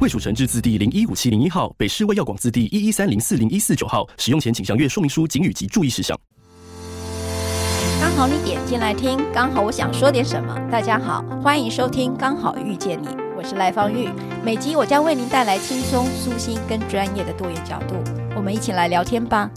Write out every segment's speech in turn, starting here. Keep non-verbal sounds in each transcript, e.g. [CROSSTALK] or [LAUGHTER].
卫蜀成制字第零一五七零一号，北市卫药广字第一一三零四零一四九号。使用前请详阅说明书、警语及注意事项。刚好你点进来听，刚好我想说点什么。大家好，欢迎收听《刚好遇见你》，我是赖芳玉。每集我将为您带来轻松、舒心跟专业的多元角度，我们一起来聊天吧。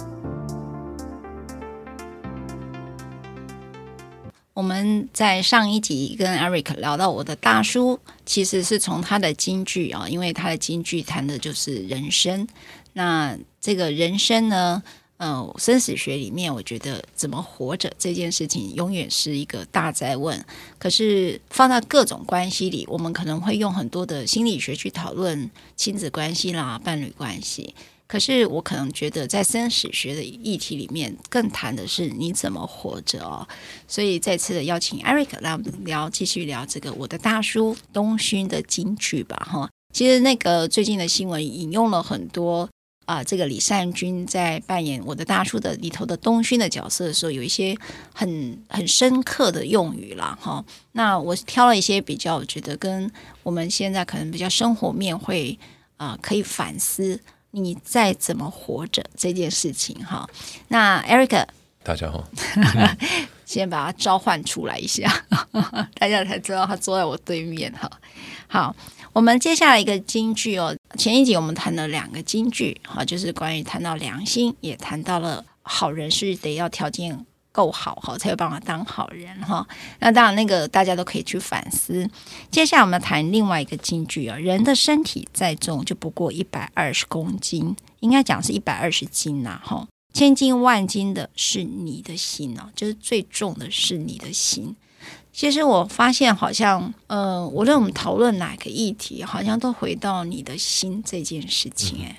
我们在上一集跟 Eric 聊到我的大叔，其实是从他的京剧啊，因为他的京剧谈的就是人生。那这个人生呢？嗯，生死学里面，我觉得怎么活着这件事情永远是一个大哉问。可是放到各种关系里，我们可能会用很多的心理学去讨论亲子关系啦、伴侣关系。可是我可能觉得，在生死学的议题里面，更谈的是你怎么活着哦。所以再次的邀请 Eric 来聊，继续聊这个我的大叔东勋的金句吧。哈，其实那个最近的新闻引用了很多。啊，这个李善均在扮演我的大叔的里头的东勋的角色的时候，有一些很很深刻的用语啦。哈。那我挑了一些比较，我觉得跟我们现在可能比较生活面会啊、可以反思你再怎么活着这件事情哈。那 Eric，大家好，[LAUGHS] 先把他召唤出来一下，[LAUGHS] 大家才知道他坐在我对面哈。好。我们接下来一个金句哦，前一集我们谈了两个金句，哈，就是关于谈到良心，也谈到了好人是得要条件够好，哈，才有办法当好人，哈。那当然，那个大家都可以去反思。接下来我们谈另外一个金句啊，人的身体再重就不过一百二十公斤，应该讲是一百二十斤呐，哈。千斤万斤的是你的心哦，就是最重的是你的心。其实我发现，好像，呃，无论我们讨论哪个议题，好像都回到你的心这件事情。哎，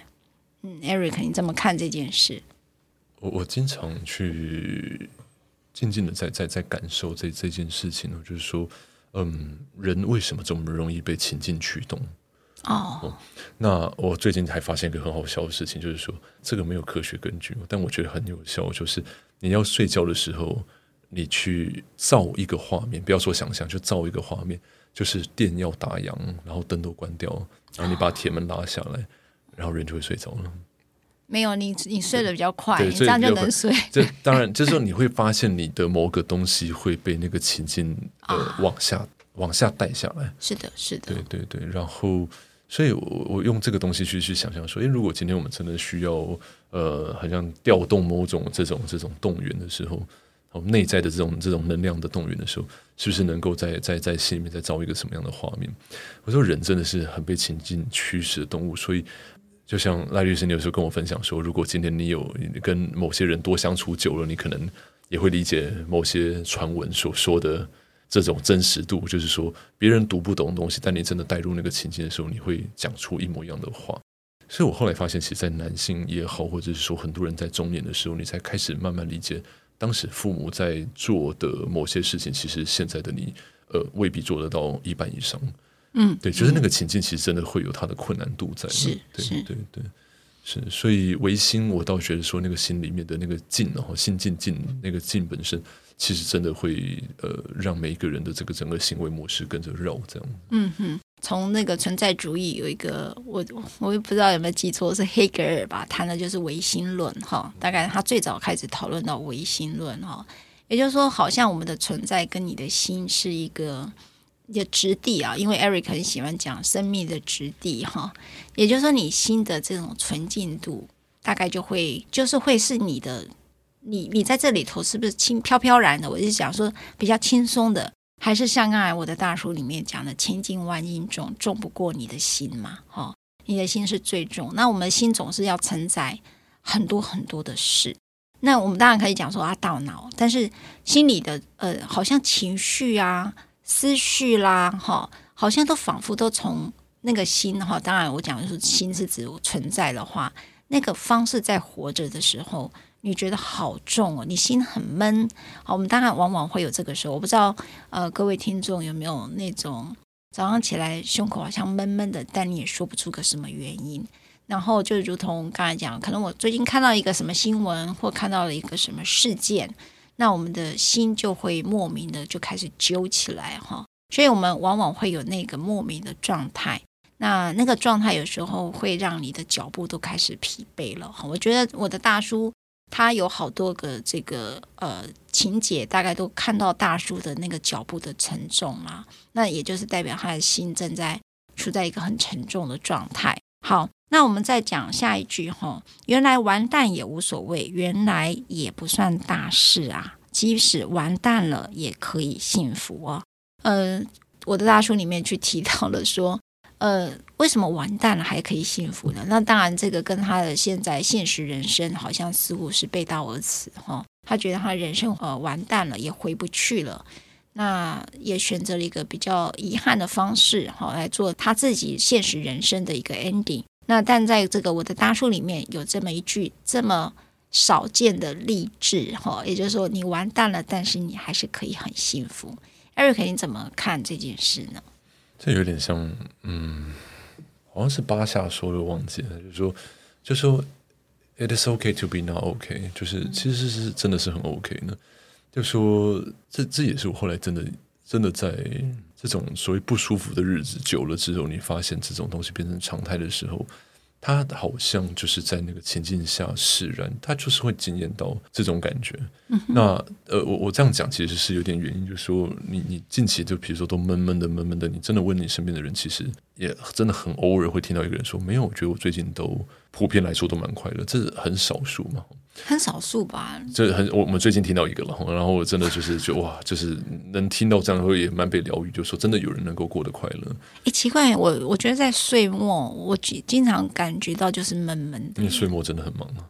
嗯，Eric，你怎么看这件事？我我经常去静静的在在在感受这这件事情呢，就是说，嗯，人为什么这么容易被情境驱动？哦，哦，那我最近还发现一个很好笑的事情，就是说，这个没有科学根据，但我觉得很有效，就是你要睡觉的时候。你去造一个画面，不要说想象，就造一个画面，就是电要打烊，然后灯都关掉，然后你把铁门拉下来，然后人就会睡着了。没有你，你睡得比较快，你这样就能睡。[LAUGHS] 这当然，这时候你会发现你的某个东西会被那个情境呃往下往下带下来。是的，是的，对对对。然后，所以我我用这个东西去去想象说，诶，如果今天我们真的需要呃，好像调动某种这种这种动员的时候。我们内在的这种这种能量的动员的时候，是不是能够在在在心里面再造一个什么样的画面？我说人真的是很被情境驱使的动物，所以就像赖律师，你有时候跟我分享说，如果今天你有跟某些人多相处久了，你可能也会理解某些传闻所说的这种真实度，就是说别人读不懂的东西，但你真的带入那个情境的时候，你会讲出一模一样的话。所以我后来发现，其实，在男性也好，或者是说很多人在中年的时候，你才开始慢慢理解。当时父母在做的某些事情，其实现在的你，呃，未必做得到一半以上。嗯，对，就是那个情境，其实真的会有它的困难度在。是，对，对，对，是。所以唯心，我倒觉得说，那个心里面的那个静，然后心静静，那个静本身，其实真的会呃，让每一个人的这个整个行为模式跟着绕这样。嗯哼。从那个存在主义有一个我我也不知道有没有记错，是黑格尔吧，谈的就是唯心论哈。大概他最早开始讨论到唯心论哈，也就是说，好像我们的存在跟你的心是一个的质地啊。因为 Eric 很喜欢讲生命的质地哈，也就是说，你心的这种纯净度，大概就会就是会是你的，你你在这里头是不是轻飘飘然的？我就想说比较轻松的。还是像刚才我的大叔里面讲的，千斤万斤重，重不过你的心嘛？哈，你的心是最重。那我们的心总是要承载很多很多的事。那我们当然可以讲说啊，大脑，但是心里的呃，好像情绪啊、思绪啦，哈，好像都仿佛都从那个心哈。当然，我讲的是心是指存在的话，那个方式在活着的时候，你觉得好重哦，你心很闷。好，我们当然往往会有这个时候。我不知道呃，各位听众有没有那种早上起来胸口好像闷闷的，但你也说不出个什么原因。然后就如同刚才讲，可能我最近看到一个什么新闻，或看到了一个什么事件，那我们的心就会莫名的就开始揪起来哈。所以我们往往会有那个莫名的状态。那那个状态有时候会让你的脚步都开始疲惫了哈。我觉得我的大叔他有好多个这个呃情节，大概都看到大叔的那个脚步的沉重啊。那也就是代表他的心正在处在一个很沉重的状态。好，那我们再讲下一句哈。原来完蛋也无所谓，原来也不算大事啊。即使完蛋了，也可以幸福哦。呃，我的大叔里面去提到了说。呃，为什么完蛋了还可以幸福呢？那当然，这个跟他的现在现实人生好像似乎是背道而驰哈、他觉得他人生呃完蛋了，也回不去了，那也选择了一个比较遗憾的方式哈、来做他自己现实人生的一个 ending。那但在这个我的大叔里面有这么一句这么少见的励志哈、也就是说你完蛋了，但是你还是可以很幸福。Eric，你怎么看这件事呢？这有点像，嗯，好像是巴夏说的，忘记了，就是说，就说，it is okay to be not okay，就是其实是真的是很 OK 呢，就说这这也是我后来真的真的在这种所谓不舒服的日子久了之后，你发现这种东西变成常态的时候。他好像就是在那个情境下释然，他就是会惊艳到这种感觉。嗯、那呃，我我这样讲其实是有点原因，就是说你你近期就比如说都闷闷的闷闷的，你真的问你身边的人，其实也真的很偶尔会听到一个人说，没有，我觉得我最近都普遍来说都蛮快乐，这是很少数嘛。很少数吧，这很我我们最近听到一个了，然后我真的就是就哇，就是能听到这样会也蛮被疗愈，就说真的有人能够过得快乐。哎，奇怪，我我觉得在岁末，我经常感觉到就是闷闷的，因为岁末真的很忙啊。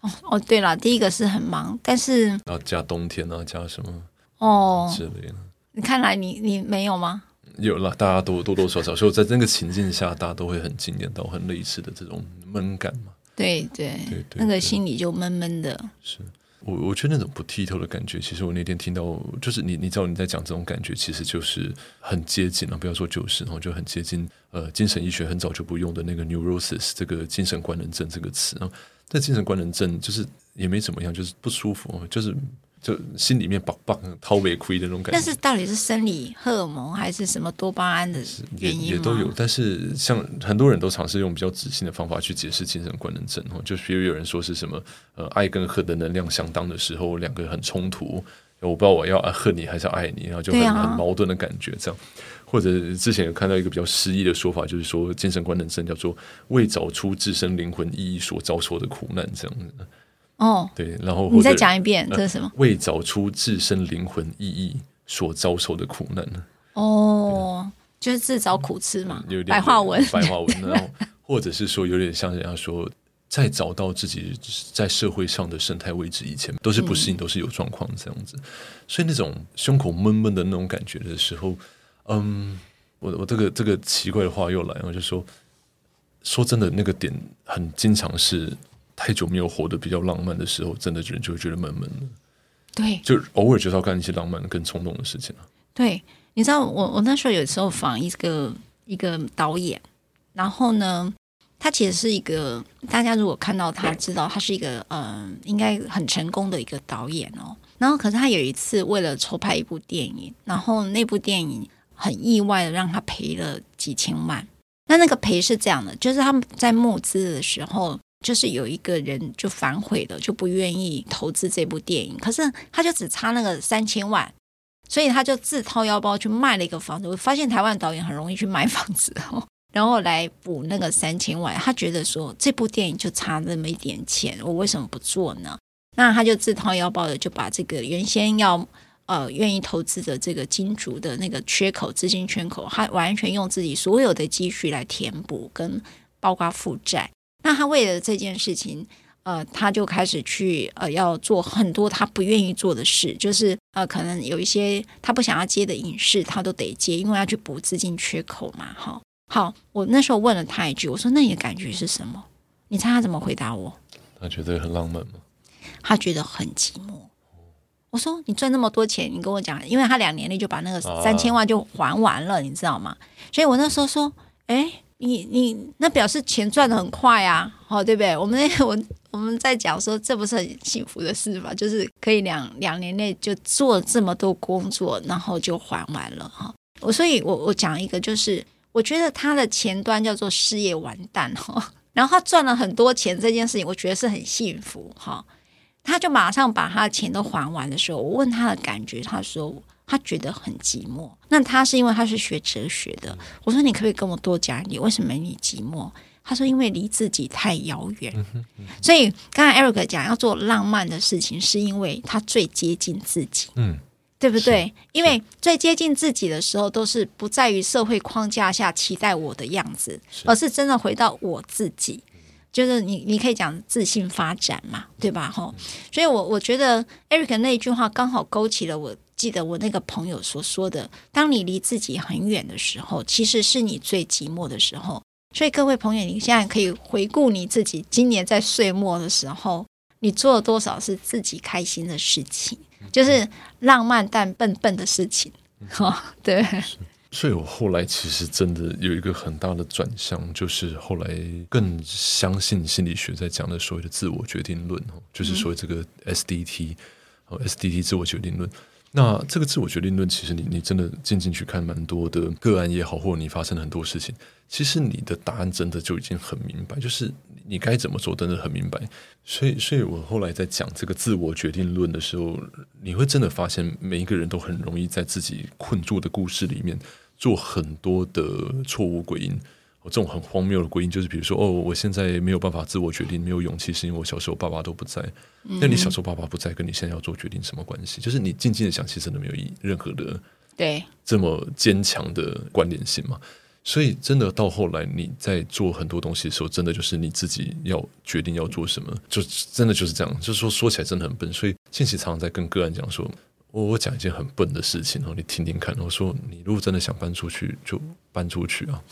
哦哦，对了，第一个是很忙，但是然后加冬天啊，加什么哦之类的。你看来你你没有吗？有了，大家都多多少少，所以在那个情境下，大家都会很经验到很类似的这种闷感嘛。对对，对，那个心里就闷闷的。是我，我觉得那种不剔透的感觉，其实我那天听到，就是你，你知道你在讲这种感觉，其实就是很接近了。不要说就是，然后就很接近。呃，精神医学很早就不用的那个 neurosis 这个精神官能症这个词啊，但精神官能症就是也没怎么样，就是不舒服，就是。就心里面棒棒掏胃亏的那种感觉，但是到底是生理荷尔蒙还是什么多巴胺的原因？也，也都有。但是像很多人都尝试用比较直性的方法去解释精神官能症，就比如有人说是什么呃爱跟恨的能量相当的时候，两个很冲突，我不知道我要恨你还是爱你，然后就很、啊、很矛盾的感觉这样。或者之前有看到一个比较诗意的说法，就是说精神官能症叫做为找出自身灵魂意义所遭受的苦难这样子。哦，对，然后你再讲一遍，这是什么？为找出自身灵魂意义所遭受的苦难呢？哦，就是自找苦吃嘛，有点白话文，白话文。然后，或者是说，有点像人家说，在找到自己在社会上的生态位置以前，都是不适应，都是有状况这样子。所以那种胸口闷闷的那种感觉的时候，嗯，我我这个这个奇怪的话又来了，就说说真的，那个点很经常是。太久没有活得比较浪漫的时候，真的人就会觉得闷闷的。对，就偶尔就是要干一些浪漫的、更冲动的事情啊。对，你知道我我那时候有时候访一个一个导演，然后呢，他其实是一个大家如果看到他知道他是一个嗯、呃，应该很成功的一个导演哦。然后可是他有一次为了筹拍一部电影，然后那部电影很意外的让他赔了几千万。那那个赔是这样的，就是他们在募资的时候。就是有一个人就反悔了，就不愿意投资这部电影。可是他就只差那个三千万，所以他就自掏腰包去卖了一个房子。我发现台湾导演很容易去买房子哦，[LAUGHS] 然后来补那个三千万。他觉得说这部电影就差那么一点钱，我为什么不做呢？那他就自掏腰包的就把这个原先要呃愿意投资的这个金主的那个缺口资金缺口，他完全用自己所有的积蓄来填补，跟包括负债。那他为了这件事情，呃，他就开始去呃，要做很多他不愿意做的事，就是呃，可能有一些他不想要接的影视，他都得接，因为要去补资金缺口嘛。哈，好，我那时候问了他一句，我说：“那你的感觉是什么？”你猜他怎么回答我？他觉得很浪漫吗？他觉得很寂寞。我说：“你赚那么多钱，你跟我讲，因为他两年内就把那个三千万就还完了，啊、你知道吗？所以我那时候说，哎，你你那表示钱赚得很快啊，好、哦，对不对？我们我我们在讲说，这不是很幸福的事吗？就是可以两两年内就做这么多工作，然后就还完了哈。我、所以我，我讲一个，就是我觉得他的前端叫做事业完蛋哈、哦，然后他赚了很多钱这件事情，我觉得是很幸福哈。”他就马上把他的钱都还完的时候，我问他的感觉，他说他觉得很寂寞。那他是因为他是学哲学的，我说你可不可以跟我多讲一点，为什么你寂寞？他说因为离自己太遥远。所以刚才 Eric 讲要做浪漫的事情，是因为他最接近自己，嗯，对不对？因为最接近自己的时候，都是不在于社会框架下期待我的样子，而是真的回到我自己。就是你，你可以讲自信发展嘛，对吧？吼，所以我我觉得 Eric 那一句话刚好勾起了我记得我那个朋友所说的：当你离自己很远的时候，其实是你最寂寞的时候。所以各位朋友，你现在可以回顾你自己今年在岁末的时候，你做了多少是自己开心的事情，就是浪漫但笨笨的事情，哈，对。所以我后来其实真的有一个很大的转向，就是后来更相信心理学在讲的所谓的自我决定论，就是所谓这个 SDT，哦，SDT 自我决定论。那这个自我决定论，其实你你真的进进去看蛮多的个案也好，或者你发生了很多事情，其实你的答案真的就已经很明白，就是你该怎么做，真的很明白。所以，所以我后来在讲这个自我决定论的时候，你会真的发现，每一个人都很容易在自己困住的故事里面做很多的错误归因。这种很荒谬的归因，就是比如说，哦，我现在没有办法自我决定，没有勇气，是因为我小时候爸爸都不在。那、嗯、你小时候爸爸不在，跟你现在要做决定什么关系？就是你静静的想，其实真的没有任何的对这么坚强的关联性嘛。所以真的到后来，你在做很多东西的时候，真的就是你自己要决定要做什么，就真的就是这样。就是说说起来真的很笨。所以近期常常在跟个案讲说，我我讲一件很笨的事情，然后你听听看。我说，你如果真的想搬出去，就搬出去啊。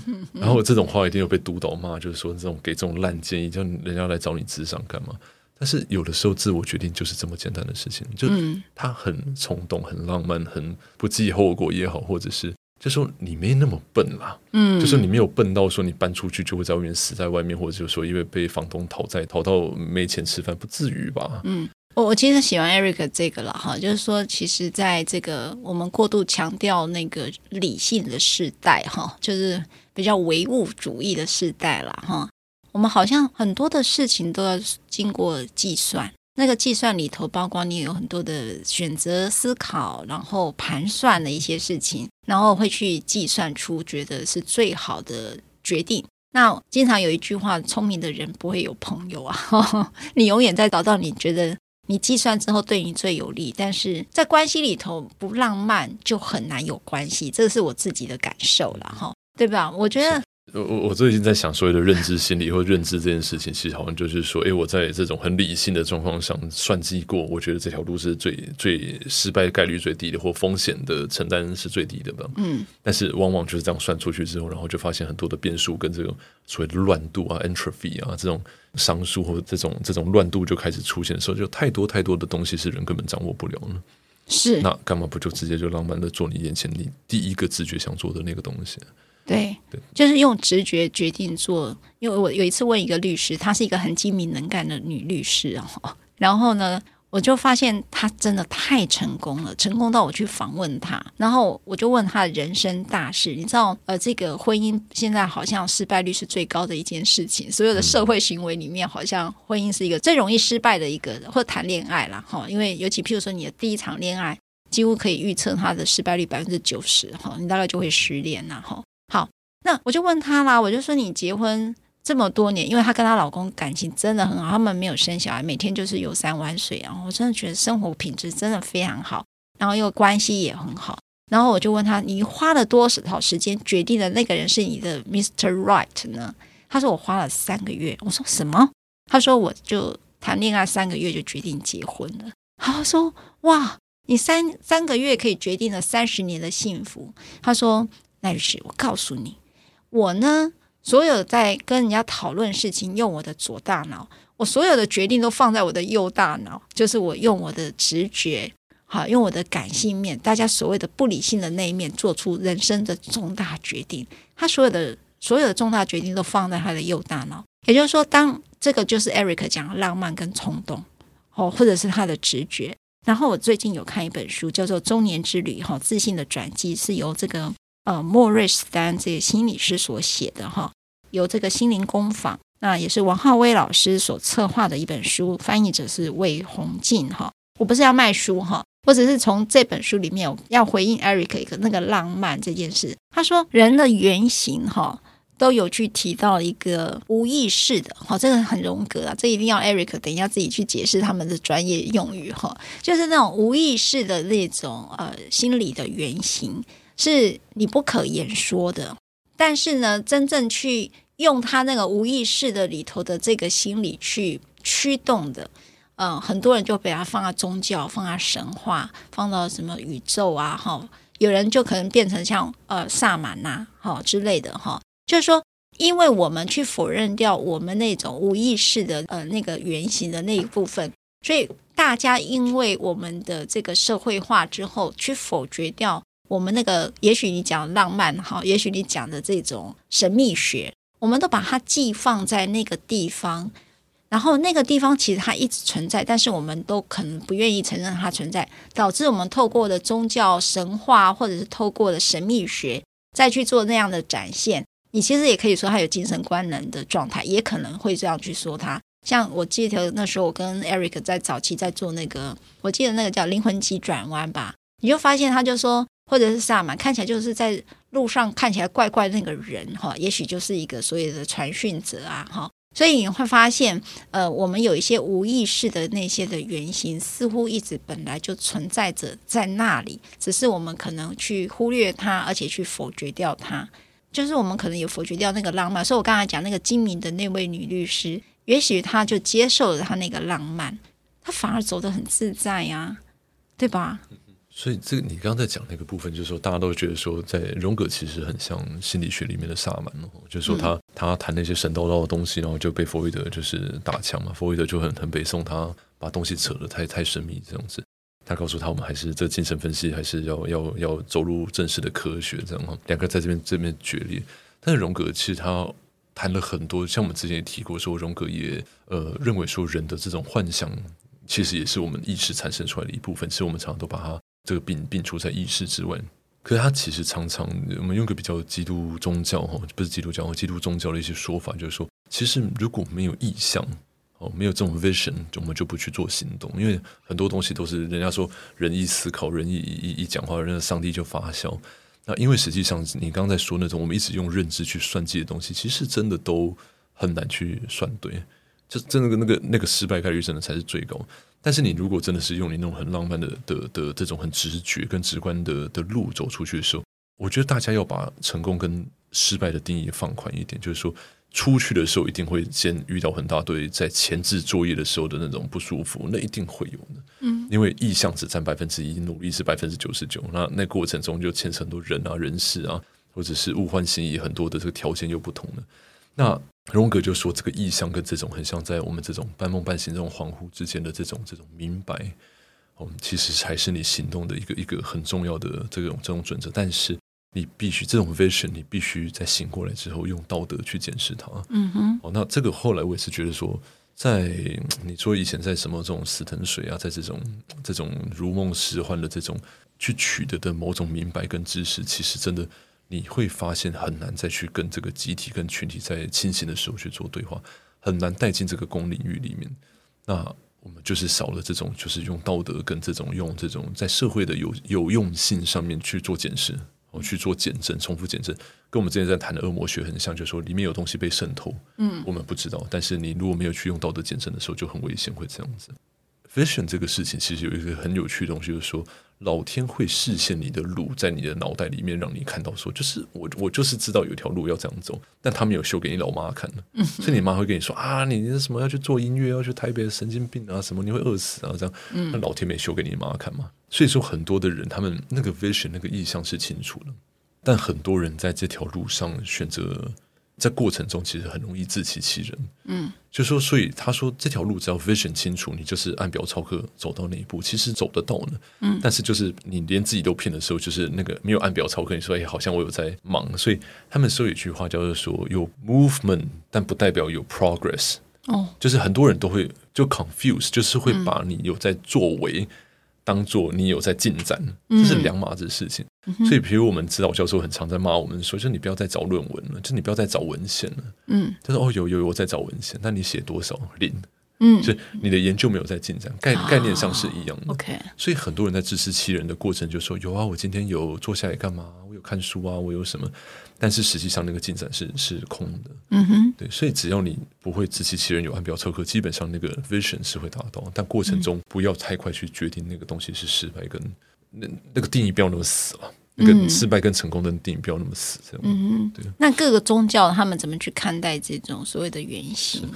[LAUGHS] 然后这种话一定有被督导骂，就是说这种给这种烂建议，叫人家来找你智商干嘛？但是有的时候自我决定就是这么简单的事情，就他很冲动、很浪漫、很不计后果也好，或者是就说你没那么笨啦，嗯，就说你没有笨到说你搬出去就会在外面死在外面，或者就是说因为被房东讨债讨到没钱吃饭，不至于吧？嗯。我我其实喜欢 Eric 这个了哈，就是说，其实在这个我们过度强调那个理性的时代哈，就是比较唯物主义的时代了哈，我们好像很多的事情都要经过计算，那个计算里头包括你有很多的选择、思考，然后盘算的一些事情，然后会去计算出觉得是最好的决定。那经常有一句话，聪明的人不会有朋友啊，你永远在找到你觉得。你计算之后对你最有利，但是在关系里头不浪漫就很难有关系，这是我自己的感受了哈，对吧？我觉得我我最近在想所谓的认知心理或认知这件事情，其实好像就是说，诶，我在这种很理性的状况上算计过，我觉得这条路是最最失败概率最低的，或风险的承担是最低的吧。嗯，但是往往就是这样算出去之后，然后就发现很多的变数跟这种所谓的乱度啊、entropy 啊这种。商数或者这种这种乱度就开始出现的时候，就太多太多的东西是人根本掌握不了呢。是，那干嘛不就直接就浪漫的做你眼前你第一个直觉想做的那个东西？对，对，就是用直觉决定做。因为我有一次问一个律师，她是一个很精明能干的女律师哦，[LAUGHS] 然后呢。我就发现她真的太成功了，成功到我去访问她，然后我就问她的人生大事。你知道，呃，这个婚姻现在好像失败率是最高的一件事情，所有的社会行为里面，好像婚姻是一个最容易失败的一个，或谈恋爱啦。哈。因为尤其譬如说你的第一场恋爱，几乎可以预测他的失败率百分之九十，哈，你大概就会失恋呐，哈。好，那我就问他啦，我就说你结婚。这么多年，因为她跟她老公感情真的很好，他们没有生小孩，每天就是游山玩水，然后我真的觉得生活品质真的非常好，然后又关系也很好。然后我就问他：“你花了多少时间决定的那个人是你的 Mr. Right 呢？”他说：“我花了三个月。”我说：“什么？”他说：“我就谈恋爱三个月就决定结婚了。”他说：“哇，你三三个月可以决定了三十年的幸福。”他说：“赖律师，我告诉你，我呢。”所有在跟人家讨论事情用我的左大脑，我所有的决定都放在我的右大脑，就是我用我的直觉，好，用我的感性面，大家所谓的不理性的那一面，做出人生的重大决定。他所有的所有的重大决定都放在他的右大脑，也就是说，当这个就是 Eric 讲浪漫跟冲动，哦，或者是他的直觉。然后我最近有看一本书，叫做《中年之旅》哈，自信的转机是由这个呃莫瑞斯丹这个心理师所写的哈，由这个心灵工坊，那也是王浩威老师所策划的一本书，翻译者是魏宏静哈。我不是要卖书哈，我只是从这本书里面要回应 Eric 一个那个浪漫这件事。他说人的原型哈。都有去提到一个无意识的，哈，这个很荣格啊，这一定要 Eric 等一下自己去解释他们的专业用语哈，就是那种无意识的那种呃心理的原型，是你不可言说的，但是呢，真正去用他那个无意识的里头的这个心理去驱动的，嗯、很多人就把它放在宗教，放在神话，放到什么宇宙啊，哈，有人就可能变成像呃萨满呐，哈之类的哈。就是说，因为我们去否认掉我们那种无意识的呃那个原型的那一部分，所以大家因为我们的这个社会化之后，去否决掉我们那个，也许你讲浪漫哈，也许你讲的这种神秘学，我们都把它寄放在那个地方，然后那个地方其实它一直存在，但是我们都可能不愿意承认它存在，导致我们透过的宗教神话或者是透过的神秘学再去做那样的展现。你其实也可以说他有精神官能的状态，也可能会这样去说他。像我记得那时候我跟 Eric 在早期在做那个，我记得那个叫灵魂急转弯吧，你就发现他就说，或者是萨满，看起来就是在路上看起来怪怪的那个人哈，也许就是一个所谓的传讯者啊哈。所以你会发现，呃，我们有一些无意识的那些的原型，似乎一直本来就存在着在那里，只是我们可能去忽略它，而且去否决掉它。就是我们可能有否决掉那个浪漫，所以我刚才讲那个精明的那位女律师，也许她就接受了她那个浪漫，她反而走得很自在呀、对吧？所以这个你刚刚在讲那个部分，就是说大家都觉得说，在荣格其实很像心理学里面的萨满哦，就是说他、嗯、他谈那些神叨叨的东西，然后就被弗洛伊德就是打枪嘛，弗洛伊德就很很北宋，他把东西扯得太太神秘这样子。他告诉他，我们还是这精神分析，还是要要要走入正式的科学，这样哈。两个在这边这边决裂。但是荣格其实他谈了很多，像我们之前也提过，说荣格也呃认为说人的这种幻想，其实也是我们意识产生出来的一部分，其实我们常常都把它这个病病除在意识之外。可是他其实常常，我们用个比较基督宗教哈，不是基督教，基督宗教的一些说法，就是说，其实如果没有意向。哦，没有这种 vision，我们就不去做行动，因为很多东西都是人家说人一思考，人一一一讲话，人的上帝就发笑。那因为实际上你刚才说那种我们一直用认知去算计的东西，其实真的都很难去算对，就真的那个那个失败概率真的才是最高。但是你如果真的是用你那种很浪漫的的的这种很直觉跟直观的的路走出去的时候，我觉得大家要把成功跟失败的定义放宽一点，就是说。出去的时候一定会先遇到很大堆在前置作业的时候的那种不舒服，那一定会有的。嗯，因为意向只占百分之一，努力是百分之九十九。那那过程中就牵扯很多人啊、人事啊，或者是物换星移，很多的这个条件又不同了。那荣格就说，这个意向跟这种很像，在我们这种半梦半醒、这种恍惚之间的这种这种明白，我们，其实才是你行动的一个一个很重要的这种这种准则。但是。你必须这种 vision，你必须在醒过来之后用道德去检视它。嗯哼。哦，那这个后来我也是觉得说，在你说以前在什么这种死藤水啊，在这种这种如梦似幻的这种去取得的某种明白跟知识，其实真的你会发现很难再去跟这个集体跟群体在清醒的时候去做对话，很难带进这个公领域里面。那我们就是少了这种，就是用道德跟这种用这种在社会的有有用性上面去做检视。哦去做检证，重复检证，跟我们之前在谈的恶魔学很像，就是说里面有东西被渗透，嗯，我们不知道。但是你如果没有去用道德检证的时候，就很危险，会这样子。Vision 这个事情其实有一个很有趣的东西，就是说老天会视线你的路在你的脑袋里面，让你看到说，就是我我就是知道有条路要这样走，但他没有修给你老妈看的，嗯，所以你妈会跟你说啊，你那什么要去做音乐，要去台北的神经病啊，什么你会饿死啊，这样，那老天没修给你妈看吗？所以说，很多的人他们那个 vision 那个意向是清楚的，但很多人在这条路上选择在过程中其实很容易自欺欺人。嗯，就说，所以他说这条路只要 vision 清楚，你就是按表操课走到那一步，其实走得到呢。嗯，但是就是你连自己都骗的时候，就是那个没有按表操课，你说哎，好像我有在忙。所以他们说有一句话叫做说有 movement，但不代表有 progress。哦，就是很多人都会就 confuse，就是会把你有在作为。当做你有在进展，这是两码子事情。嗯、所以，比如我们指导教授很常在骂我们说，就你不要再找论文了，就你不要再找文献了。嗯，他说哦，有有有，我在找文献，那你写多少零？嗯，就你的研究没有在进展，概概念上是一样的。哦、OK，所以很多人在自欺欺人的过程就说有啊，我今天有坐下来干嘛？我有看书啊，我有什么？但是实际上那个进展是是空的。嗯哼，对，所以只要你不会自欺欺人，有按表操课，基本上那个 vision 是会达到。但过程中不要太快去决定那个东西是失败跟那那个定义不要那么死了。那个失败跟成功的定义不要那么死，这样。嗯哼，对。那各个宗教他们怎么去看待这种所谓的原型？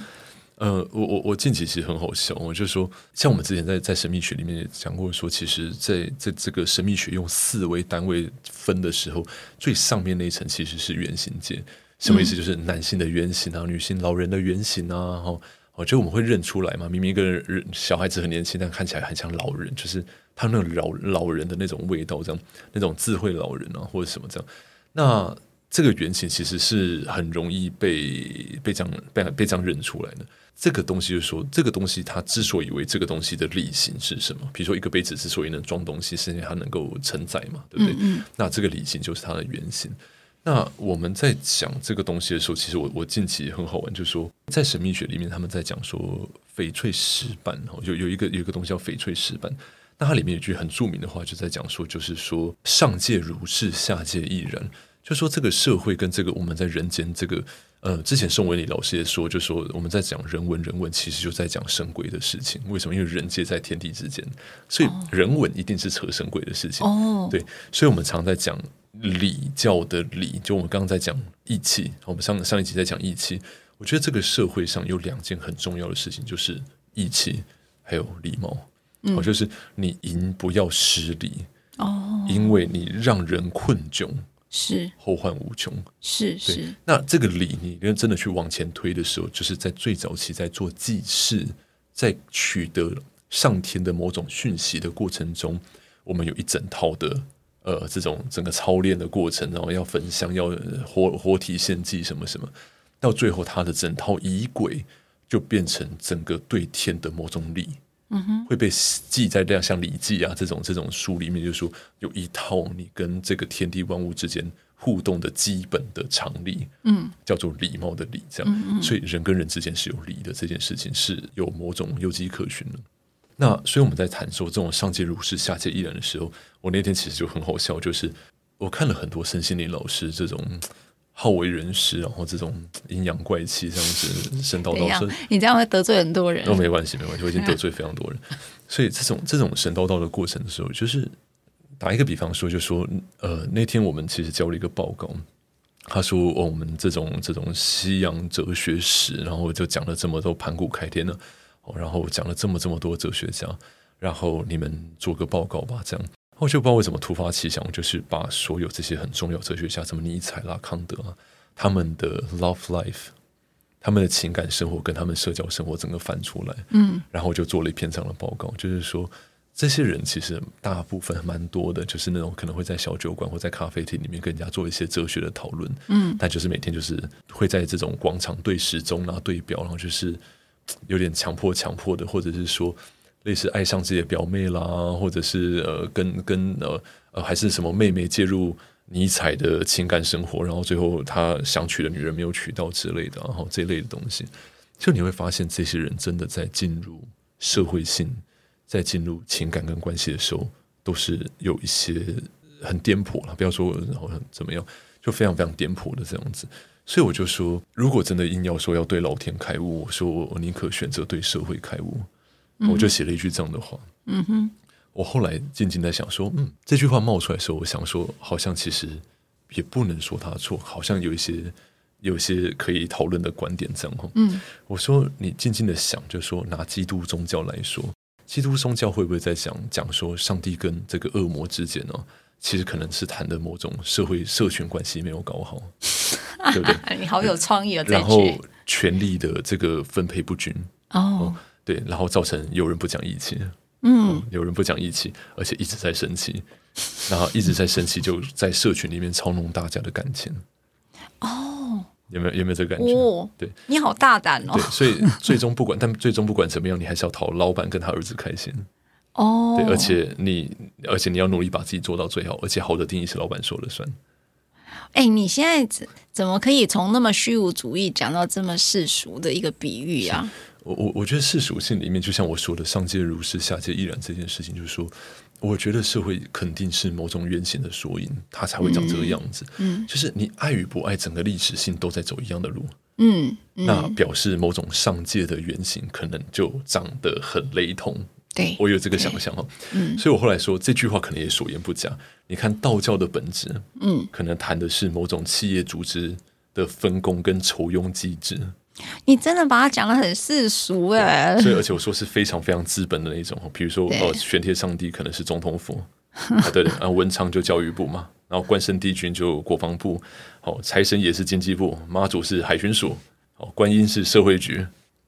呃，我我我近期其实很好笑，我就说，像我们之前在在神秘学里面也讲过，说其实在在这个神秘学用四为单位分的时候，最上面那一层其实是原型界，什么意思？就是男性的原型啊，女性老人的原型啊，然后我觉得我们会认出来嘛，明明一个人小孩子很年轻，但看起来很像老人，就是他那种老老人的那种味道，这样那种智慧老人啊，或者什么这样，那这个原型其实是很容易被被这样被被这样认出来的。这个东西就是说，这个东西它之所以为这个东西的理型是什么？比如说，一个杯子之所以能装东西，是因为它能够承载嘛，对不对？嗯嗯。那这个理型就是它的原型。那我们在讲这个东西的时候，其实我我近期也很好玩，就是说，在神秘学里面，他们在讲说翡翠石板，有有一个有一个东西叫翡翠石板。那它里面有一句很著名的话，就在讲说，就是说上界如是，下界亦然。就说这个社会跟这个我们在人间这个。呃，之前宋文礼老师也说，就说我们在讲人文，人文其实就在讲神鬼的事情。为什么？因为人界在天地之间，所以人文一定是扯神鬼的事情。哦，对，所以我们常在讲礼教的礼，就我们刚刚在讲义气，我们上上一集在讲义气。我觉得这个社会上有两件很重要的事情，就是义气还有礼貌。嗯，就是你赢不要失礼哦，因为你让人困窘。是后患无穷，是是。那这个礼，你真的去往前推的时候，就是在最早期在做祭祀，在取得上天的某种讯息的过程中，我们有一整套的呃这种整个操练的过程，然后要焚香，要活活 [LAUGHS] 体献祭什么什么，到最后他的整套仪轨就变成整个对天的某种礼。嗯哼，会被记在这样像《礼记》啊这种这种书里面，就是说有一套你跟这个天地万物之间互动的基本的常理，嗯，叫做礼貌的礼，这样。嗯嗯，所以人跟人之间是有礼的，这件事情是有某种有迹可循的。那所以我们在谈说这种上界如是，下界亦然的时候，我那天其实就很好笑，就是我看了很多身心灵老师这种。好为人师，然后这种阴阳怪气这样子神叨叨说，你这样会得罪很多人。都没关系，没关系，我已经得罪非常多人。所以这种这种神叨叨的过程的时候，就是打一个比方说，就说呃，那天我们其实交了一个报告，他说哦，我们这种这种西洋哲学史，然后就讲了这么多盘古开天的，然后讲了这么这么多哲学家，然后你们做个报告吧，这样。我就不知道为什么突发奇想，就是把所有这些很重要哲学家，什么尼采啦、康德啊，他们的 love life，他们的情感生活跟他们社交生活整个翻出来，嗯，然后就做了一篇这样的报告，就是说这些人其实大部分蛮多的，就是那种可能会在小酒馆或在咖啡厅里面跟人家做一些哲学的讨论，嗯，但就是每天就是会在这种广场对时钟啊、对表，然后就是有点强迫强迫的，或者是说。类似爱上自己的表妹啦，或者是呃，跟跟呃呃，还是什么妹妹介入尼采的情感生活，然后最后他想娶的女人没有娶到之类的，然后这类的东西，就你会发现这些人真的在进入社会性，在进入情感跟关系的时候，都是有一些很颠簸了，不要说然后怎么样，就非常非常颠簸的这样子。所以我就说，如果真的硬要说要对老天开悟，我说我宁可选择对社会开悟。我就写了一句这样的话。嗯哼，我后来静静在想说，嗯，这句话冒出来的时候，我想说，好像其实也不能说他错，好像有一些有一些可以讨论的观点这样。嗯，我说你静静的想，就是说拿基督宗教来说，基督宗教会不会在讲讲说，上帝跟这个恶魔之间呢？其实可能是谈的某种社会社群关系没有搞好。对不对？[LAUGHS] 你好有创意哦！[LAUGHS] 然后权力的这个分配不均哦，哦，对，然后造成有人不讲义气，嗯、哦，有人不讲义气，而且一直在生气，然后一直在生气，就在社群里面操弄大家的感情。哦，有没有有没有这个感觉？哦、对，你好大胆哦！对，所以 [LAUGHS] 最终不管，但最终不管怎么样，你还是要讨老板跟他儿子开心。哦，对，而且你，而且你要努力把自己做到最好，而且好的定义是老板说了算。哎，你现在怎怎么可以从那么虚无主义讲到这么世俗的一个比喻啊？我我我觉得世俗性里面，就像我说的“上界如是，下界亦然”这件事情，就是说，我觉得社会肯定是某种原型的缩影，它才会长这个样子。嗯，就是你爱与不爱，整个历史性都在走一样的路。嗯，嗯，那表示某种上界的原型可能就长得很雷同。对，我有这个想象哦。嗯，所以我后来说这句话可能也所言不假。你看道教的本质，嗯，可能谈的是某种企业组织的分工跟酬庸机制。你真的把它讲的很世俗哎，所以而且我说是非常非常资本的那种，比如说哦，玄天上帝可能是总统府，啊对的，然 [LAUGHS] 后文昌就教育部嘛，然后关圣帝君就国防部，哦，财神也是经济部，妈祖是海巡署，哦，观音是社会局，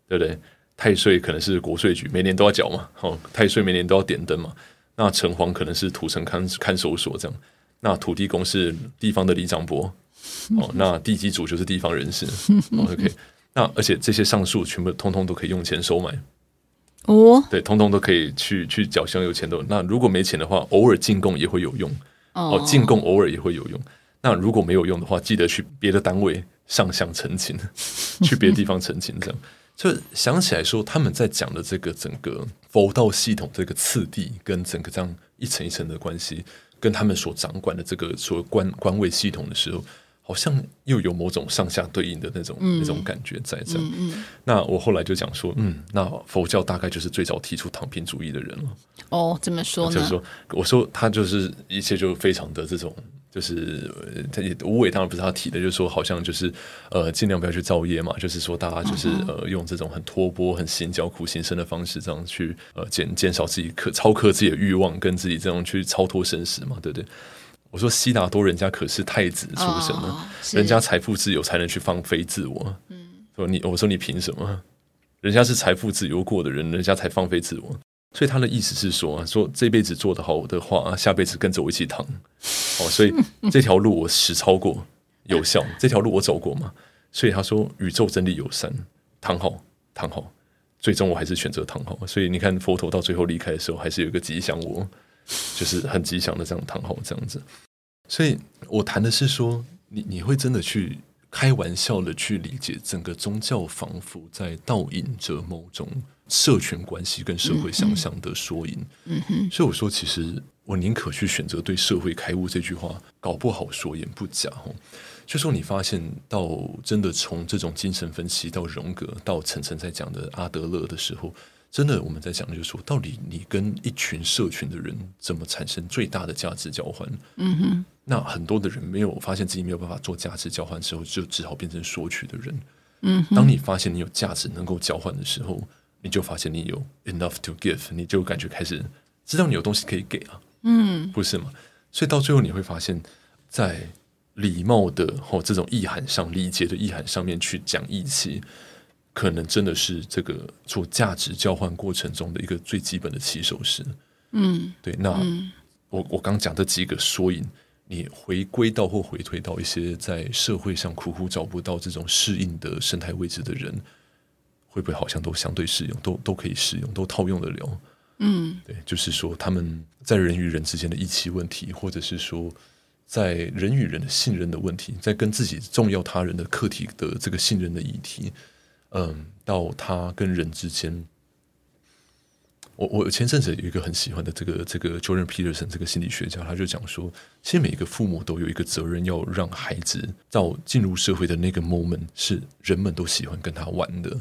对不对？太岁可能是国税局，每年都要缴嘛，哦，太岁每年都要点灯嘛。那城隍可能是土城看看守所这样，那土地公是地方的里长伯，哦，[LAUGHS] 那地基主就是地方人士，哦，OK。那而且这些上述全部通通都可以用钱收买哦，对，通通都可以去去缴香油钱的。那如果没钱的话，偶尔进贡也会有用哦，进贡偶尔也会有用。那如果没有用的话，记得去别的单位上香陈情，[LAUGHS] 去别的地方陈情。这样就想起来说，他们在讲的这个整个佛道系统这个次第跟整个这样一层一层的关系，跟他们所掌管的这个所谓官官位系统的时候。好像又有某种上下对应的那种、嗯、那种感觉在这。嗯嗯、那我后来就讲说，嗯，那佛教大概就是最早提出躺平主义的人了。哦，怎么说呢？就是说，我说他就是一切就非常的这种，就是他也无伟，当然不是他提的，就是说好像就是呃，尽量不要去造业嘛，就是说大家就是、嗯、呃，用这种很托钵、很行脚苦行僧的方式，这样去呃减减少自己克超克自己的欲望，跟自己这样去超脱生死嘛，对不对？我说悉达多人家可是太子出身的，哦、人家财富自由才能去放飞自我。嗯，说你，我说你凭什么？人家是财富自由过的人，人家才放飞自我。所以他的意思是说，说这辈子做得好的话，下辈子跟着我一起躺。哦，所以 [LAUGHS] 这条路我实操过，有效。这条路我走过嘛。所以他说宇宙真理有三，躺好，躺好。最终我还是选择躺好。所以你看佛陀到最后离开的时候，还是有一个吉祥我。就是很吉祥的这样躺好这样子，所以我谈的是说，你你会真的去开玩笑的去理解整个宗教仿佛在倒影着某种社群关系跟社会想象的缩影。嗯哼，所以我说，其实我宁可去选择对社会开悟这句话，搞不好说言不假哦。就说你发现到真的从这种精神分析到荣格到晨晨在讲的阿德勒的时候。真的，我们在讲的就是说，到底你跟一群社群的人怎么产生最大的价值交换？嗯哼。那很多的人没有发现自己没有办法做价值交换的时候，就只好变成索取的人。嗯。当你发现你有价值能够交换的时候，你就发现你有 enough to give，你就感觉开始知道你有东西可以给啊。嗯，不是吗？所以到最后你会发现，在礼貌的或这种意涵上、礼节的意涵上面去讲义气。可能真的是这个做价值交换过程中的一个最基本的起手式。嗯，对。那、我我刚讲的几个缩影，你回归到或回推到一些在社会上苦苦找不到这种适应的生态位置的人，会不会好像都相对适用，都都可以适用，都套用得了？嗯，对，就是说他们在人与人之间的义气问题，或者是说在人与人的信任的问题，在跟自己重要他人的课题的这个信任的议题。嗯，到他跟人之间，我我前阵子有一个很喜欢的这个这个 Jordan Peterson 这个心理学家，他就讲说，其实每一个父母都有一个责任，要让孩子到进入社会的那个 moment 是人们都喜欢跟他玩的，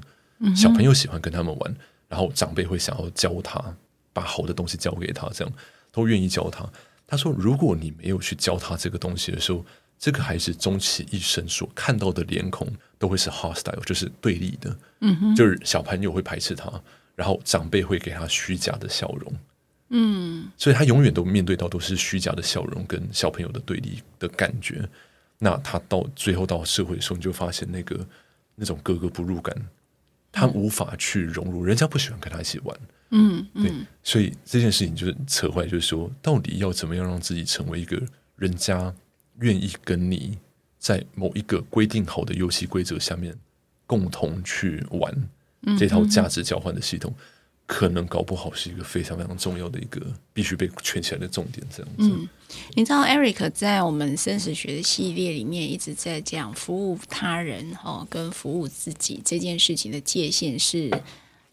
小朋友喜欢跟他们玩，然后长辈会想要教他，把好的东西教给他，这样都愿意教他。他说，如果你没有去教他这个东西的时候，这个孩子终其一生所看到的脸孔都会是 hostile，就是对立的。嗯哼，就是小朋友会排斥他，然后长辈会给他虚假的笑容。嗯，所以他永远都面对到都是虚假的笑容跟小朋友的对立的感觉。那他到最后到社会的时候，你就发现那个那种格格不入感，他无法去融入，人家不喜欢跟他一起玩。嗯，嗯对，所以这件事情就是扯回来，就是说，到底要怎么样让自己成为一个人家愿意跟你在某一个规定好的游戏规则下面共同去玩这套价值交换的系统，可能搞不好是一个非常非常重要的一个必须被圈起来的重点。这样子，嗯，你知道，Eric 在我们生死学的系列里面一直在讲服务他人哦，跟服务自己这件事情的界限是。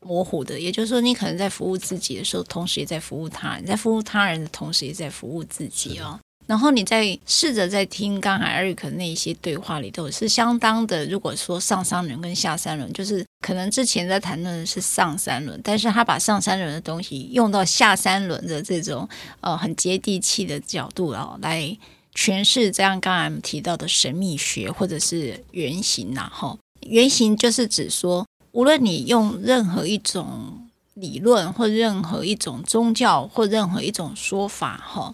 模糊的，也就是说，你可能在服务自己的时候，同时也在服务他人；在服务他人的同时，也在服务自己哦。然后你再试着在听刚才 Eric 那一些对话里头，是相当的。如果说上三轮跟下三轮，就是可能之前在谈论的是上三轮，但是他把上三轮的东西用到下三轮的这种呃很接地气的角度哦，来诠释这样刚才我们提到的神秘学或者是原型呐。哈，原型就是指说。无论你用任何一种理论，或任何一种宗教，或任何一种说法，哈，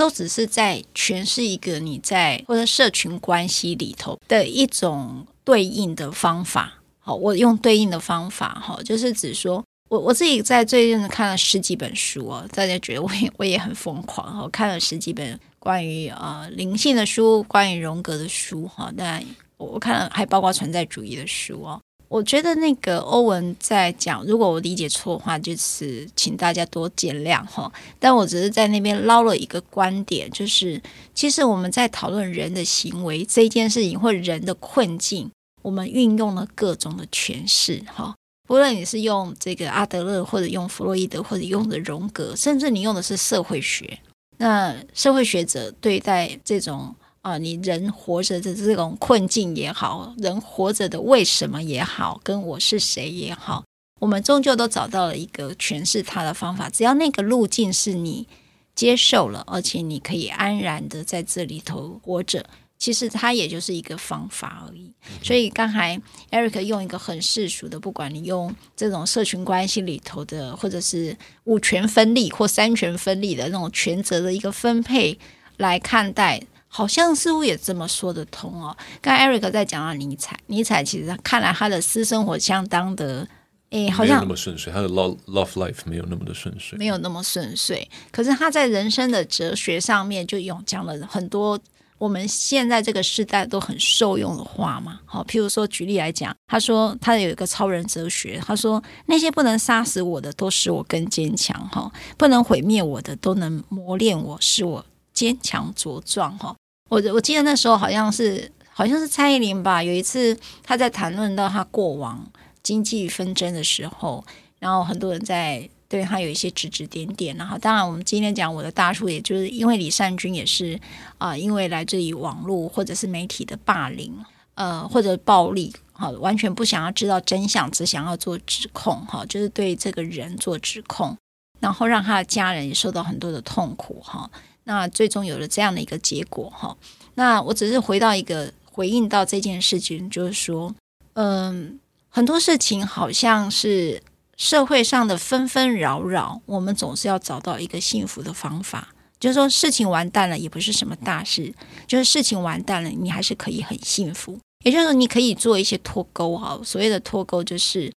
都只是在诠释一个你在或者社群关系里头的一种对应的方法。好，我用对应的方法，哈，就是指说我我自己在最近看了十几本书哦，大家觉得我也我也很疯狂，我看了十几本关于呃灵性的书，关于荣格的书，哈，当然我看了还包括存在主义的书哦。我觉得那个欧文在讲，如果我理解错的话，就是请大家多见谅哈。但我只是在那边捞了一个观点，就是其实我们在讨论人的行为这件事情，或人的困境，我们运用了各种的诠释哈。不论你是用这个阿德勒，或者用弗洛伊德，或者用的荣格，甚至你用的是社会学，那社会学者对待这种。啊，你人活着的这种困境也好，人活着的为什么也好，跟我是谁也好，我们终究都找到了一个诠释它的方法。只要那个路径是你接受了，而且你可以安然的在这里头活着，其实它也就是一个方法而已。所以刚才 Eric 用一个很世俗的，不管你用这种社群关系里头的，或者是五权分立或三权分立的那种权责的一个分配来看待。好像似乎也这么说得通哦。刚才 Eric 在讲到尼采，尼采其实看来他的私生活相当的，诶，好像没有那么顺遂，他的 love love life 没有那么的顺遂，没有那么顺遂。可是他在人生的哲学上面就用讲了很多我们现在这个时代都很受用的话嘛。好，譬如说举例来讲，他说他有一个超人哲学，他说那些不能杀死我的都使我更坚强，哈，不能毁灭我的都能磨练我，使我坚强茁壮，哈。我我记得那时候好像是好像是蔡依林吧，有一次她在谈论到她过往经济纷争的时候，然后很多人在对她有一些指指点点。然后当然我们今天讲我的大叔，也就是因为李善君也是啊、因为来自于网络或者是媒体的霸凌，呃或者暴力，哈，完全不想要知道真相，只想要做指控，哈，就是对这个人做指控，然后让他的家人也受到很多的痛苦，哈。那最终有了这样的一个结果哈，那我只是回到一个回应到这件事情，就是说，嗯，很多事情好像是社会上的纷纷扰扰，我们总是要找到一个幸福的方法。就是说，事情完蛋了也不是什么大事，就是事情完蛋了，你还是可以很幸福。也就是说，你可以做一些脱钩哈。所谓的脱钩，就是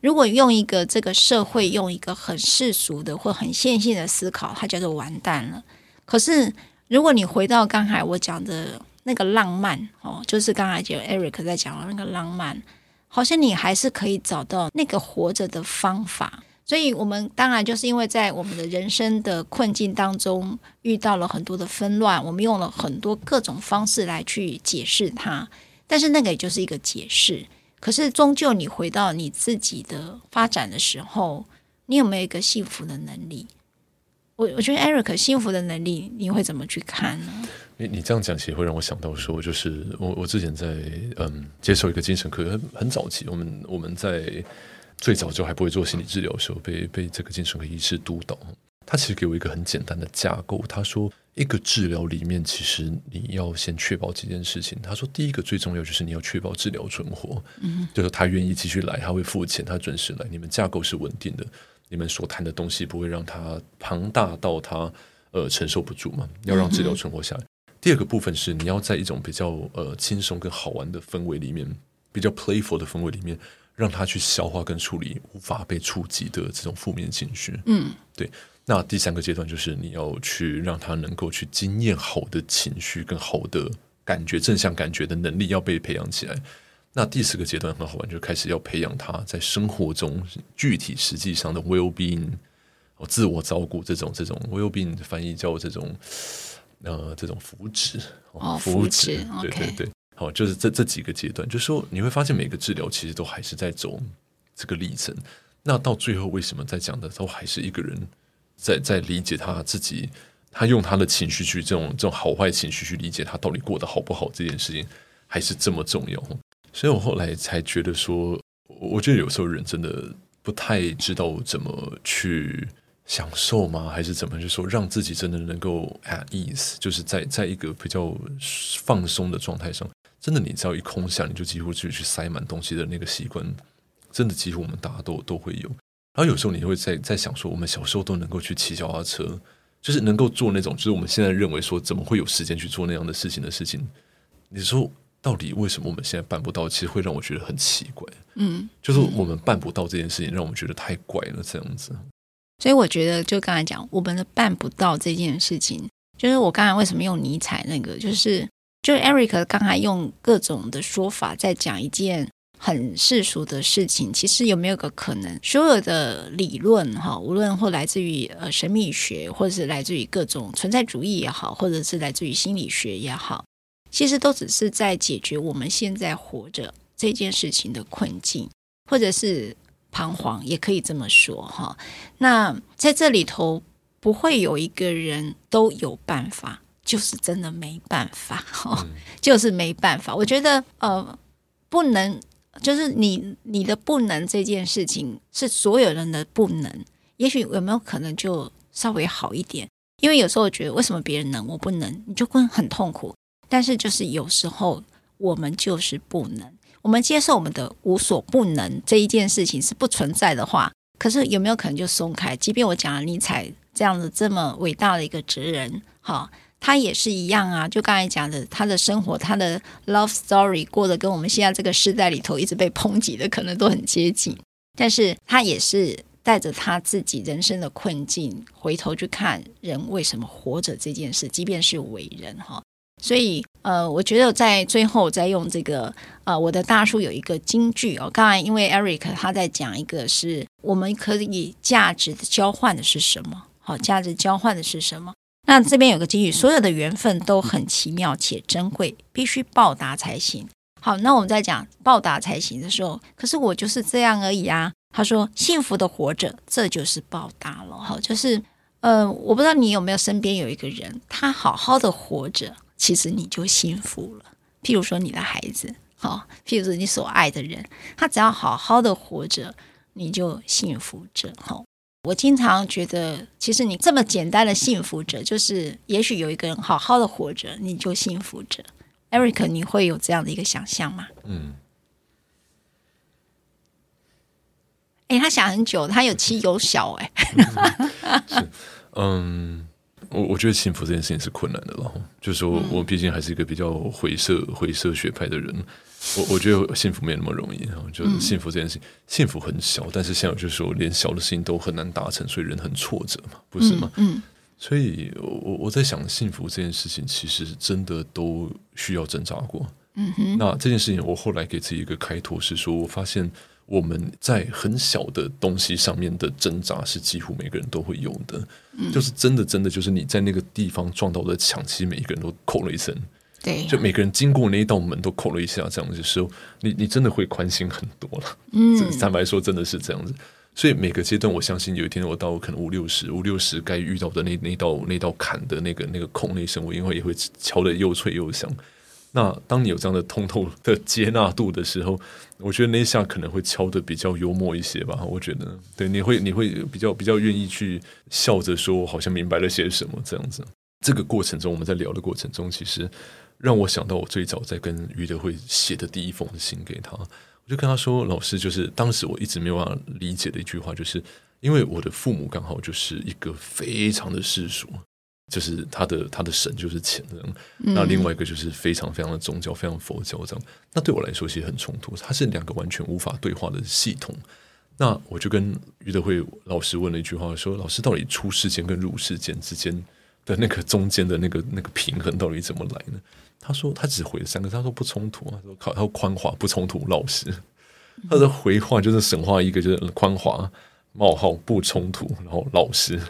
如果用一个这个社会用一个很世俗的或很线性的思考，它叫做完蛋了。可是，如果你回到刚才我讲的那个浪漫哦，就是刚才就 Eric 在讲的那个浪漫，好像你还是可以找到那个活着的方法。所以，我们当然就是因为在我们的人生的困境当中遇到了很多的纷乱，我们用了很多各种方式来去解释它。但是，那个也就是一个解释。可是，终究你回到你自己的发展的时候，你有没有一个幸福的能力？我我觉得 Eric 幸福的能力，你会怎么去看呢？你你这样讲，其实会让我想到说，就是我我之前在嗯接受一个精神科很很早期，我们我们在最早就还不会做心理治疗的时候，被被这个精神科医师督导，他其实给我一个很简单的架构。他说，一个治疗里面，其实你要先确保几件事情。他说，第一个最重要就是你要确保治疗存活，嗯，就是他愿意继续来，他会付钱，他准时来，你们架构是稳定的。你们所谈的东西不会让他庞大到他呃承受不住嘛？要让治疗存活下来。嗯、第二个部分是你要在一种比较呃轻松跟好玩的氛围里面，比较 playful 的氛围里面，让他去消化跟处理无法被触及的这种负面情绪。嗯，对。那第三个阶段就是你要去让他能够去经验好的情绪跟好的感觉、正向感觉的能力要被培养起来。那第四个阶段很好玩，就开始要培养他在生活中具体实际上的 well being，哦，自我照顾这种这种 well being 的翻译叫这种。呃，这种福祉哦，福祉，对对对.好，就是这这几个阶段，就是说你会发现每个治疗其实都还是在走这个历程。那到最后，为什么在讲的都还是一个人在在理解他自己，他用他的情绪去这种这种好坏情绪去理解他到底过得好不好这件事情，还是这么重要。所以我后来才觉得说，我觉得有时候人真的不太知道怎么去。享受吗？还是怎么？就是说，让自己真的能够 at ease，就是在在一个比较放松的状态上。真的，你只要一空想，你就几乎就去塞满东西的那个习惯，真的几乎我们大家都都会有。然后有时候你会在在想说，我们小时候都能够去骑脚踏车，就是能够做那种，就是我们现在认为说，怎么会有时间去做那样的事情的事情？你说到底为什么我们现在办不到？其实会让我觉得很奇怪。嗯，就是我们办不到这件事情，让我们觉得太怪了，这样子。所以我觉得，就刚才讲，我们的办不到这件事情，就是我刚才为什么用尼采那个，就是就 Eric 刚才用各种的说法在讲一件很世俗的事情，其实有没有个可能，所有的理论哈，无论或来自于呃神秘学，或者是来自于各种存在主义也好，或者是来自于心理学也好，其实都只是在解决我们现在活着这件事情的困境，或者是。彷徨也可以这么说哈，那在这里头不会有一个人都有办法，就是真的没办法哈，就是没办法。我觉得呃，不能就是你你的不能这件事情是所有人的不能，也许有没有可能就稍微好一点？因为有时候我觉得为什么别人能我不能，你就会很痛苦。但是就是有时候我们就是不能。我们接受我们的无所不能这一件事情是不存在的话，可是有没有可能就松开？即便我讲了尼采这样的这么伟大的一个哲人，哈，他也是一样啊。就刚才讲的，他的生活，他的 love story 过得跟我们现在这个时代里头一直被抨击的可能都很接近，但是他也是带着他自己人生的困境，回头去看人为什么活着这件事，即便是伟人，哈。所以，呃，我觉得在最后再用这个，呃，我的大叔有一个金句哦。刚才因为 Eric 他在讲一个是我们可以价值的交换的是什么？好，价值交换的是什么？那这边有个金句，所有的缘分都很奇妙且珍贵，必须报答才行。好，那我们在讲报答才行的时候，可是我就是这样而已啊。他说，幸福的活着，这就是报答了。好，就是，呃，我不知道你有没有身边有一个人，他好好的活着。其实你就幸福了。譬如说你的孩子，好，譬如说你所爱的人，他只要好好的活着，你就幸福着。哦，我经常觉得，其实你这么简单的幸福着，就是也许有一个人好好的活着，你就幸福着。Eric，你会有这样的一个想象吗？嗯。哎，他想很久，他有妻有小，哎。是，嗯。我我觉得幸福这件事情是困难的了，就是说我毕竟还是一个比较灰色灰色学派的人，我我觉得幸福没那么容易，就是幸福这件事情，幸福很小，但是现在就是说连小的事情都很难达成，所以人很挫折嘛，不是吗？嗯，所以我我在想，幸福这件事情其实真的都需要挣扎过。嗯哼，那这件事情我后来给自己一个开脱是说，我发现。我们在很小的东西上面的挣扎是几乎每个人都会有的，嗯，就是真的真的就是你在那个地方撞到的墙，其实每一个人都扣了一声，对，就每个人经过那一道门都扣了一下，这样子的时候，你你真的会宽心很多了。嗯，坦白说，真的是这样子。所以每个阶段，我相信有一天我到可能五六十、五六十该遇到的那那道那道坎的那个那个空那一声，我应该也会敲得又脆又响。那当你有这样的通透的接纳度的时候，我觉得那一下可能会敲得比较幽默一些吧。我觉得，对，你会你会比较比较愿意去笑着说，好像明白了些什么这样子。这个过程中，我们在聊的过程中，其实让我想到我最早在跟余德慧写的第一封信给他，我就跟他说：“老师，就是当时我一直没有办法理解的一句话，就是因为我的父母刚好就是一个非常的世俗。”就是他的他的神就是钱这样。那另外一个就是非常非常的宗教，非常佛教这样。那对我来说其实很冲突，它是两个完全无法对话的系统。那我就跟于德惠老师问了一句话，说：“老师，到底出世间跟入世间之间的那个中间的那个那个平衡到底怎么来呢？”他说：“他只回了三个字，他说不冲突啊，说靠，他说宽华不冲突，老师。他的回话就是神话一个就是宽华冒号不冲突，然后老实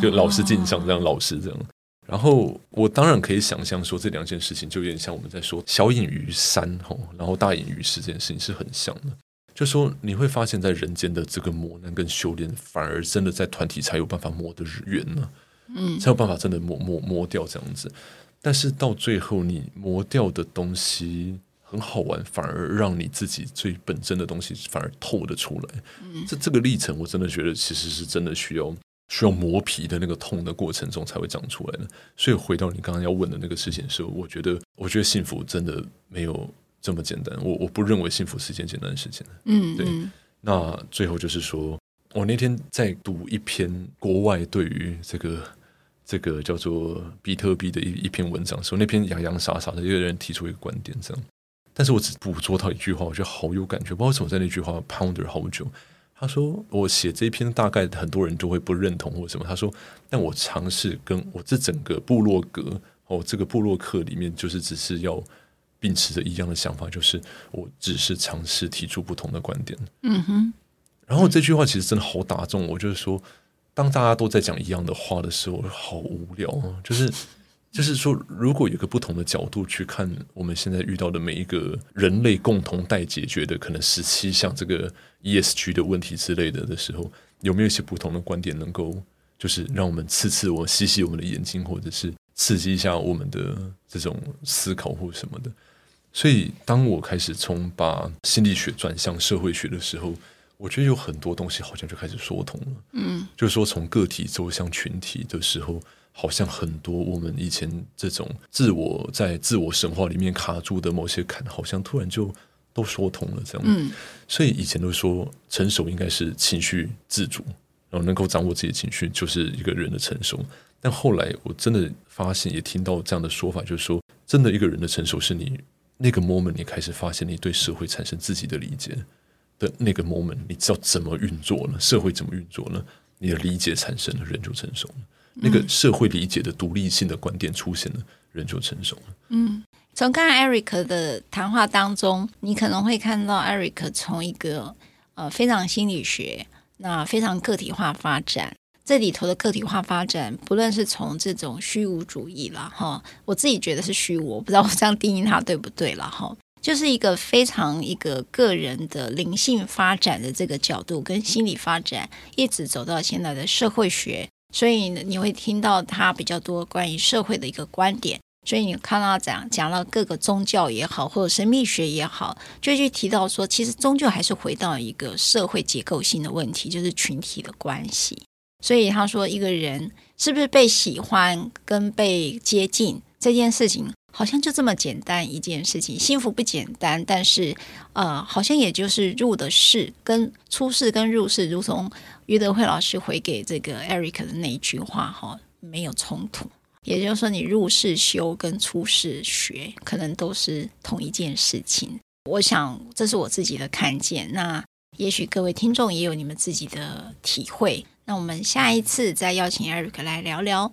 就老师镜像这样老师这样。然后我当然可以想象说这两件事情就有点像我们在说小隐于山吼，然后大隐于市这件事情是很像的。”就说你会发现在人间的这个磨难跟修炼，反而真的在团体才有办法磨得圆呢，嗯，才有办法真的磨磨磨掉这样子。但是到最后，你磨掉的东西很好玩，反而让你自己最本真的东西反而透得出来。嗯，这这个历程，我真的觉得其实是真的需要需要磨皮的那个痛的过程中才会长出来的。所以回到你刚刚要问的那个事情的时候，我觉得我觉得幸福真的没有。这么简单，我我不认为幸福是一件简单的事情。嗯，对。那最后就是说，我那天在读一篇国外对于这个这个叫做比特币的一一篇文章，时候那篇洋洋洒洒的一个人提出一个观点，这样。但是我只捕捉到一句话，我觉得好有感觉，不知道为什么在那句话 ponder 好久。他说，我写这篇大概很多人都会不认同或什么。他说，但我尝试跟我这整个部落格哦，这个部落客里面，就是只是要。秉持着一样的想法，就是我只是尝试提出不同的观点。嗯哼。然后这句话其实真的好打中我，就是说，当大家都在讲一样的话的时候，好无聊啊！就是，就是说，如果有个不同的角度去看我们现在遇到的每一个人类共同待解决的可能十七项这个 ESG 的问题之类的的时候，有没有一些不同的观点能够，就是让我们刺刺我、洗洗我们的眼睛，或者是刺激一下我们的这种思考或什么的？所以，当我开始从把心理学转向社会学的时候，我觉得有很多东西好像就开始说通了。嗯，就是说从个体走向群体的时候，好像很多我们以前这种自我在自我神话里面卡住的某些坎，好像突然就都说通了。这样，嗯，所以以前都说成熟应该是情绪自主，然后能够掌握自己的情绪就是一个人的成熟。但后来我真的发现，也听到这样的说法，就是说，真的一个人的成熟是你。那个 moment，你开始发现你对社会产生自己的理解的那个 moment，你知道怎么运作了，社会怎么运作了，你的理解产生了，人就成熟了。那个社会理解的独立性的观点出现了，人就成熟了。嗯，从刚才 Eric 的谈话当中，你可能会看到 Eric 从一个呃非常心理学，那非常个体化发展。这里头的个体化发展，不论是从这种虚无主义了哈，我自己觉得是虚无，我不知道我这样定义它对不对了哈，就是一个非常一个个人的灵性发展的这个角度跟心理发展，一直走到现在的社会学，所以你会听到他比较多关于社会的一个观点，所以你看到讲讲到各个宗教也好，或者神秘学也好，就去提到说，其实终究还是回到一个社会结构性的问题，就是群体的关系。所以他说，一个人是不是被喜欢跟被接近这件事情，好像就这么简单一件事情。幸福不简单，但是呃，好像也就是入的世跟出世跟入世，如同于德慧老师回给这个 Eric 的那一句话哈，没有冲突。也就是说，你入世修跟出世学，可能都是同一件事情。我想这是我自己的看见。那也许各位听众也有你们自己的体会。那我们下一次再邀请 Eric 来聊聊